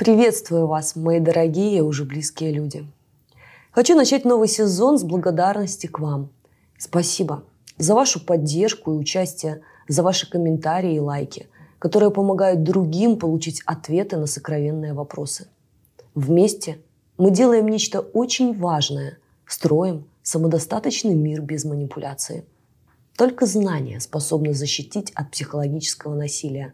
Приветствую вас, мои дорогие и уже близкие люди. Хочу начать новый сезон с благодарности к вам. Спасибо за вашу поддержку и участие, за ваши комментарии и лайки, которые помогают другим получить ответы на сокровенные вопросы. Вместе мы делаем нечто очень важное, строим самодостаточный мир без манипуляции. Только знания способны защитить от психологического насилия.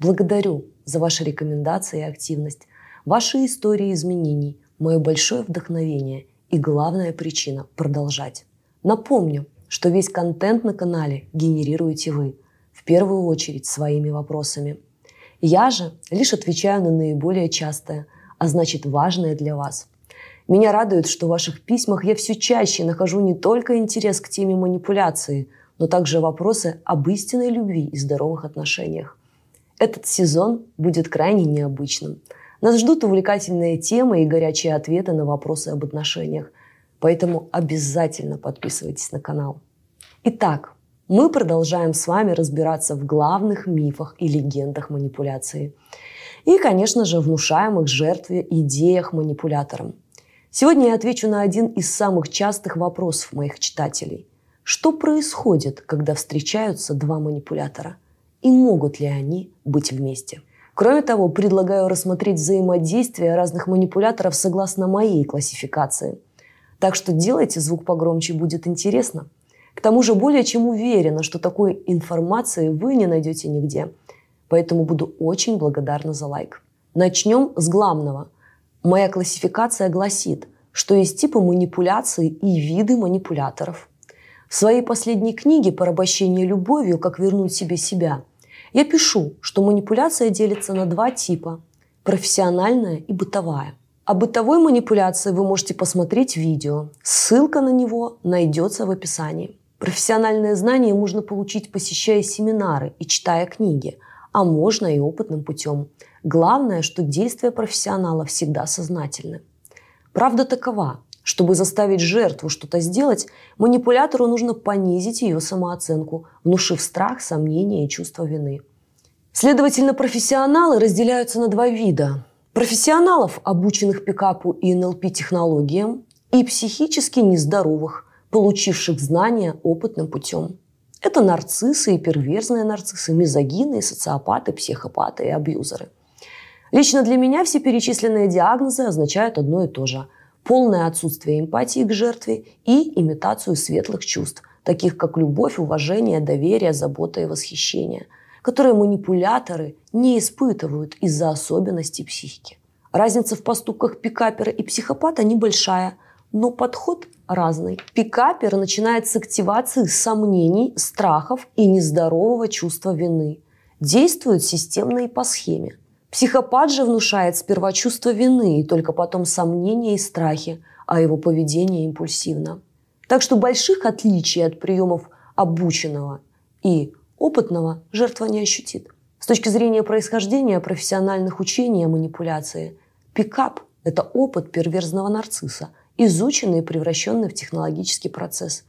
Благодарю за ваши рекомендации и активность, ваши истории изменений, мое большое вдохновение и главная причина – продолжать. Напомню, что весь контент на канале генерируете вы, в первую очередь своими вопросами. Я же лишь отвечаю на наиболее частое, а значит важное для вас. Меня радует, что в ваших письмах я все чаще нахожу не только интерес к теме манипуляции, но также вопросы об истинной любви и здоровых отношениях. Этот сезон будет крайне необычным. Нас ждут увлекательные темы и горячие ответы на вопросы об отношениях. Поэтому обязательно подписывайтесь на канал. Итак, мы продолжаем с вами разбираться в главных мифах и легендах манипуляции. И, конечно же, внушаемых жертве идеях манипуляторам. Сегодня я отвечу на один из самых частых вопросов моих читателей. Что происходит, когда встречаются два манипулятора? И могут ли они быть вместе? Кроме того, предлагаю рассмотреть взаимодействие разных манипуляторов согласно моей классификации. Так что делайте звук погромче, будет интересно – к тому же более чем уверена, что такой информации вы не найдете нигде. Поэтому буду очень благодарна за лайк. Начнем с главного. Моя классификация гласит, что есть типы манипуляций и виды манипуляторов. В своей последней книге «Порабощение любовью. Как вернуть себе себя» я пишу, что манипуляция делится на два типа – профессиональная и бытовая. О бытовой манипуляции вы можете посмотреть видео. Ссылка на него найдется в описании. Профессиональные знания можно получить, посещая семинары и читая книги, а можно и опытным путем. Главное, что действия профессионала всегда сознательны. Правда такова, чтобы заставить жертву что-то сделать, манипулятору нужно понизить ее самооценку, внушив страх, сомнения и чувство вины. Следовательно, профессионалы разделяются на два вида. Профессионалов, обученных пикапу и НЛП-технологиям, и психически нездоровых – получивших знания опытным путем. Это нарциссы и перверзные нарциссы, мизогины, социопаты, психопаты и абьюзеры. Лично для меня все перечисленные диагнозы означают одно и то же – полное отсутствие эмпатии к жертве и имитацию светлых чувств, таких как любовь, уважение, доверие, забота и восхищение, которые манипуляторы не испытывают из-за особенностей психики. Разница в поступках пикапера и психопата небольшая, но подход разный. Пикапер начинает с активации сомнений, страхов и нездорового чувства вины. Действует системно и по схеме. Психопат же внушает сперва чувство вины и только потом сомнения и страхи, а его поведение импульсивно. Так что больших отличий от приемов обученного и опытного жертва не ощутит. С точки зрения происхождения профессиональных учений о манипуляции, пикап – это опыт перверзного нарцисса – изученный и превращенный в технологический процесс.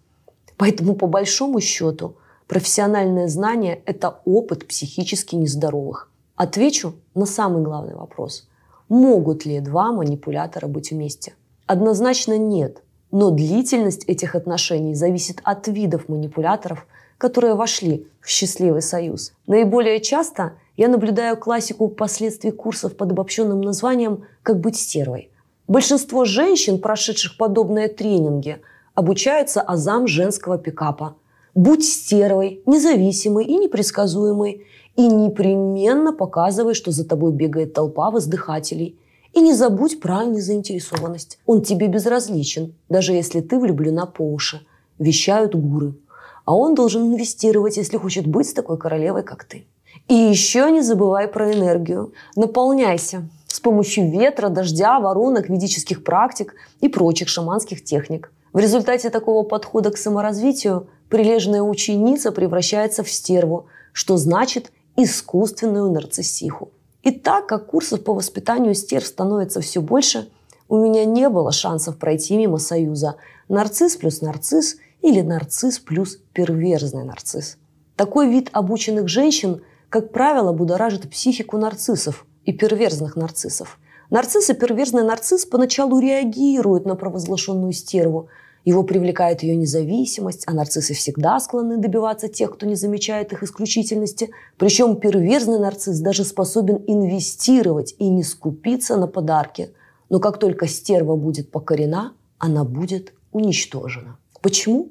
Поэтому, по большому счету, профессиональное знание – это опыт психически нездоровых. Отвечу на самый главный вопрос. Могут ли два манипулятора быть вместе? Однозначно нет. Но длительность этих отношений зависит от видов манипуляторов, которые вошли в счастливый союз. Наиболее часто я наблюдаю классику последствий курсов под обобщенным названием «Как быть стервой». Большинство женщин, прошедших подобные тренинги, обучаются азам женского пикапа. Будь стервой, независимой и непредсказуемой, и непременно показывай, что за тобой бегает толпа воздыхателей. И не забудь про незаинтересованность. Он тебе безразличен, даже если ты влюблена по уши. Вещают гуры. А он должен инвестировать, если хочет быть с такой королевой, как ты. И еще не забывай про энергию. Наполняйся с помощью ветра, дождя, воронок, ведических практик и прочих шаманских техник. В результате такого подхода к саморазвитию прилежная ученица превращается в стерву, что значит искусственную нарциссиху. И так как курсов по воспитанию стерв становится все больше, у меня не было шансов пройти мимо союза нарцисс плюс нарцисс или нарцисс плюс перверзный нарцисс. Такой вид обученных женщин, как правило, будоражит психику нарциссов – и перверзных нарциссов. Нарцисс и перверзный нарцисс поначалу реагируют на провозглашенную стерву. Его привлекает ее независимость, а нарциссы всегда склонны добиваться тех, кто не замечает их исключительности. Причем перверзный нарцисс даже способен инвестировать и не скупиться на подарки. Но как только стерва будет покорена, она будет уничтожена. Почему?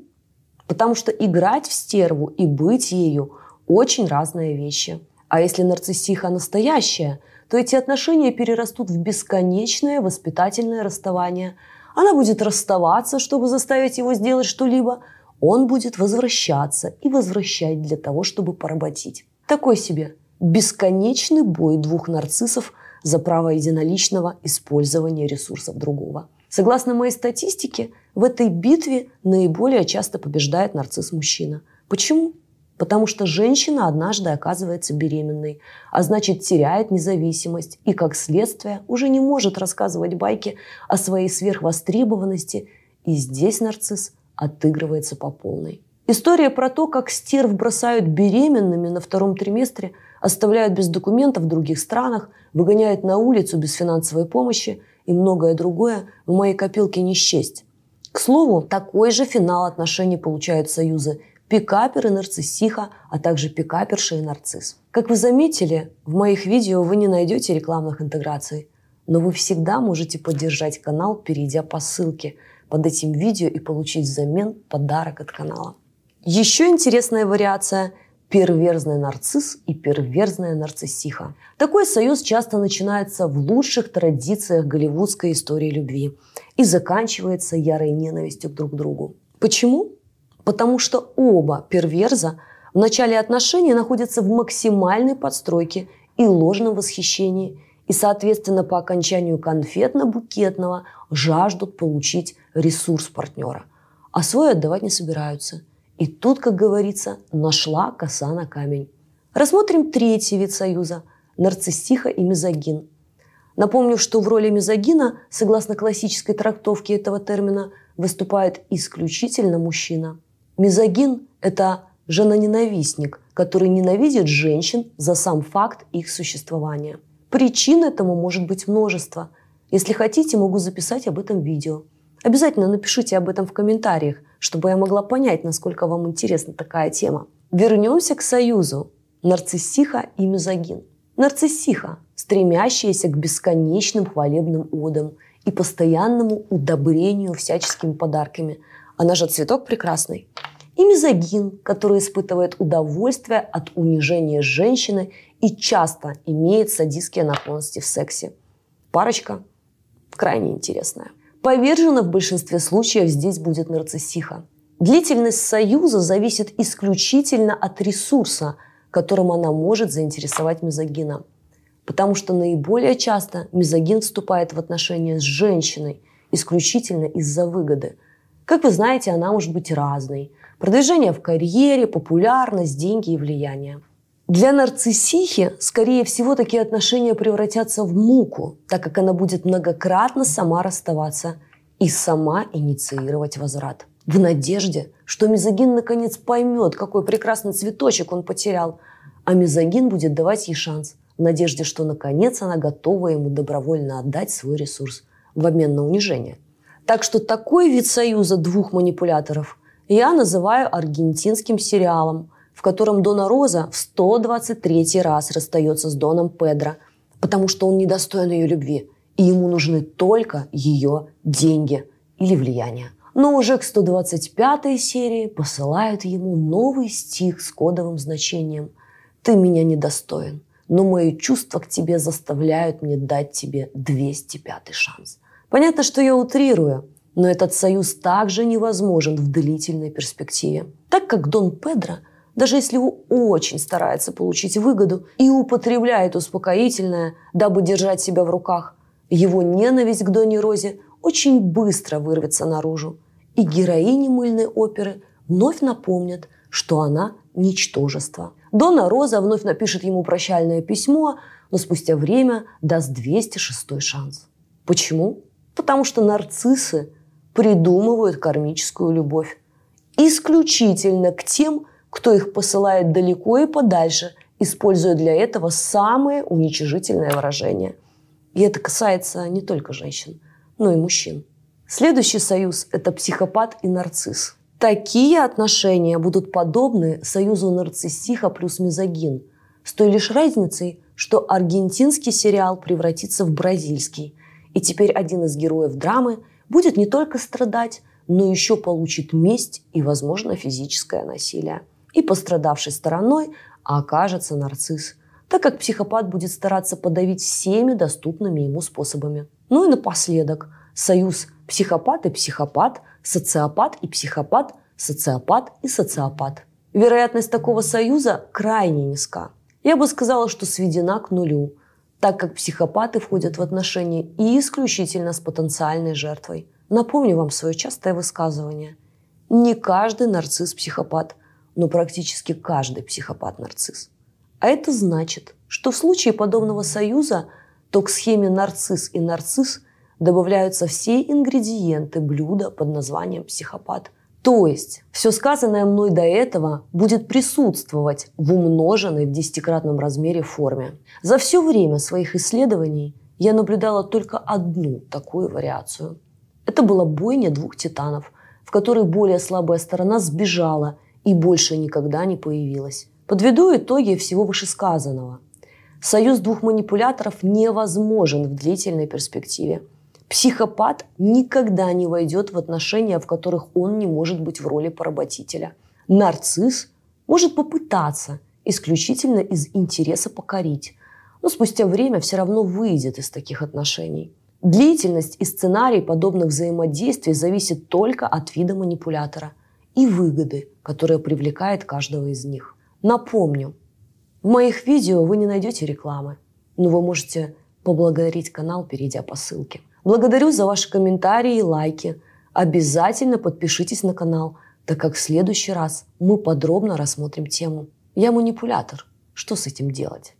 Потому что играть в стерву и быть ею – очень разные вещи. А если нарциссиха настоящая, то эти отношения перерастут в бесконечное воспитательное расставание. Она будет расставаться, чтобы заставить его сделать что-либо. Он будет возвращаться и возвращать для того, чтобы поработить. Такой себе бесконечный бой двух нарциссов за право единоличного использования ресурсов другого. Согласно моей статистике, в этой битве наиболее часто побеждает нарцисс-мужчина. Почему? Потому что женщина однажды оказывается беременной, а значит теряет независимость и, как следствие, уже не может рассказывать байки о своей сверхвостребованности. И здесь нарцисс отыгрывается по полной. История про то, как стерв бросают беременными на втором триместре, оставляют без документов в других странах, выгоняют на улицу без финансовой помощи и многое другое в моей копилке не счесть. К слову, такой же финал отношений получают союзы пикапер и нарциссиха, а также пикаперша и нарцисс. Как вы заметили, в моих видео вы не найдете рекламных интеграций, но вы всегда можете поддержать канал, перейдя по ссылке под этим видео и получить взамен подарок от канала. Еще интересная вариация – перверзный нарцисс и перверзная нарциссиха. Такой союз часто начинается в лучших традициях голливудской истории любви и заканчивается ярой ненавистью друг к другу. Почему? Потому что оба перверза в начале отношений находятся в максимальной подстройке и ложном восхищении, и, соответственно, по окончанию конфетно-букетного жаждут получить ресурс партнера, а свой отдавать не собираются. И тут, как говорится, нашла коса на камень. Рассмотрим третий вид союза – нарциссиха и мизогин. Напомню, что в роли мизогина, согласно классической трактовке этого термина, выступает исключительно мужчина – Мизогин – это женоненавистник, который ненавидит женщин за сам факт их существования. Причин этому может быть множество. Если хотите, могу записать об этом видео. Обязательно напишите об этом в комментариях, чтобы я могла понять, насколько вам интересна такая тема. Вернемся к союзу нарциссиха и мизогин. Нарциссиха, стремящаяся к бесконечным хвалебным одам и постоянному удобрению всяческими подарками. Она же цветок прекрасный и мизогин, который испытывает удовольствие от унижения женщины и часто имеет садистские наклонности в сексе. Парочка крайне интересная. Повержена в большинстве случаев здесь будет нарциссиха. Длительность союза зависит исключительно от ресурса, которым она может заинтересовать мизогина. Потому что наиболее часто мизогин вступает в отношения с женщиной исключительно из-за выгоды. Как вы знаете, она может быть разной. Продвижение в карьере, популярность, деньги и влияние. Для нарциссихи, скорее всего, такие отношения превратятся в муку, так как она будет многократно сама расставаться и сама инициировать возврат. В надежде, что мизогин наконец поймет, какой прекрасный цветочек он потерял, а мизогин будет давать ей шанс, в надежде, что наконец она готова ему добровольно отдать свой ресурс в обмен на унижение. Так что такой вид союза двух манипуляторов я называю аргентинским сериалом, в котором Дона Роза в 123 раз расстается с Доном Педро, потому что он недостоин ее любви, и ему нужны только ее деньги или влияние. Но уже к 125 серии посылают ему новый стих с кодовым значением «Ты меня недостоин, но мои чувства к тебе заставляют мне дать тебе 205 шанс». Понятно, что я утрирую – но этот союз также невозможен в длительной перспективе, так как Дон Педро, даже если очень старается получить выгоду и употребляет успокоительное, дабы держать себя в руках, его ненависть к Доне Розе очень быстро вырвется наружу, и героини мыльной оперы вновь напомнят, что она – ничтожество. Дона Роза вновь напишет ему прощальное письмо, но спустя время даст 206 шанс. Почему? Потому что нарциссы придумывают кармическую любовь. Исключительно к тем, кто их посылает далеко и подальше, используя для этого самые уничижительные выражения. И это касается не только женщин, но и мужчин. Следующий союз – это психопат и нарцисс. Такие отношения будут подобны союзу нарциссиха плюс мизогин, с той лишь разницей, что аргентинский сериал превратится в бразильский, и теперь один из героев драмы будет не только страдать, но еще получит месть и, возможно, физическое насилие. И пострадавшей стороной окажется нарцисс, так как психопат будет стараться подавить всеми доступными ему способами. Ну и напоследок, союз психопат и психопат, социопат и психопат, социопат и социопат. Вероятность такого союза крайне низка. Я бы сказала, что сведена к нулю, так как психопаты входят в отношения и исключительно с потенциальной жертвой. Напомню вам свое частое высказывание. Не каждый нарцисс психопат, но практически каждый психопат нарцисс. А это значит, что в случае подобного союза то к схеме нарцисс и нарцисс добавляются все ингредиенты блюда под названием психопат. То есть все сказанное мной до этого будет присутствовать в умноженной в десятикратном размере форме. За все время своих исследований я наблюдала только одну такую вариацию. Это была бойня двух титанов, в которой более слабая сторона сбежала и больше никогда не появилась. Подведу итоги всего вышесказанного. Союз двух манипуляторов невозможен в длительной перспективе. Психопат никогда не войдет в отношения, в которых он не может быть в роли поработителя. Нарцисс может попытаться исключительно из интереса покорить, но спустя время все равно выйдет из таких отношений. Длительность и сценарий подобных взаимодействий зависит только от вида манипулятора и выгоды, которая привлекает каждого из них. Напомню, в моих видео вы не найдете рекламы, но вы можете поблагодарить канал, перейдя по ссылке. Благодарю за ваши комментарии и лайки. Обязательно подпишитесь на канал, так как в следующий раз мы подробно рассмотрим тему. Я манипулятор. Что с этим делать?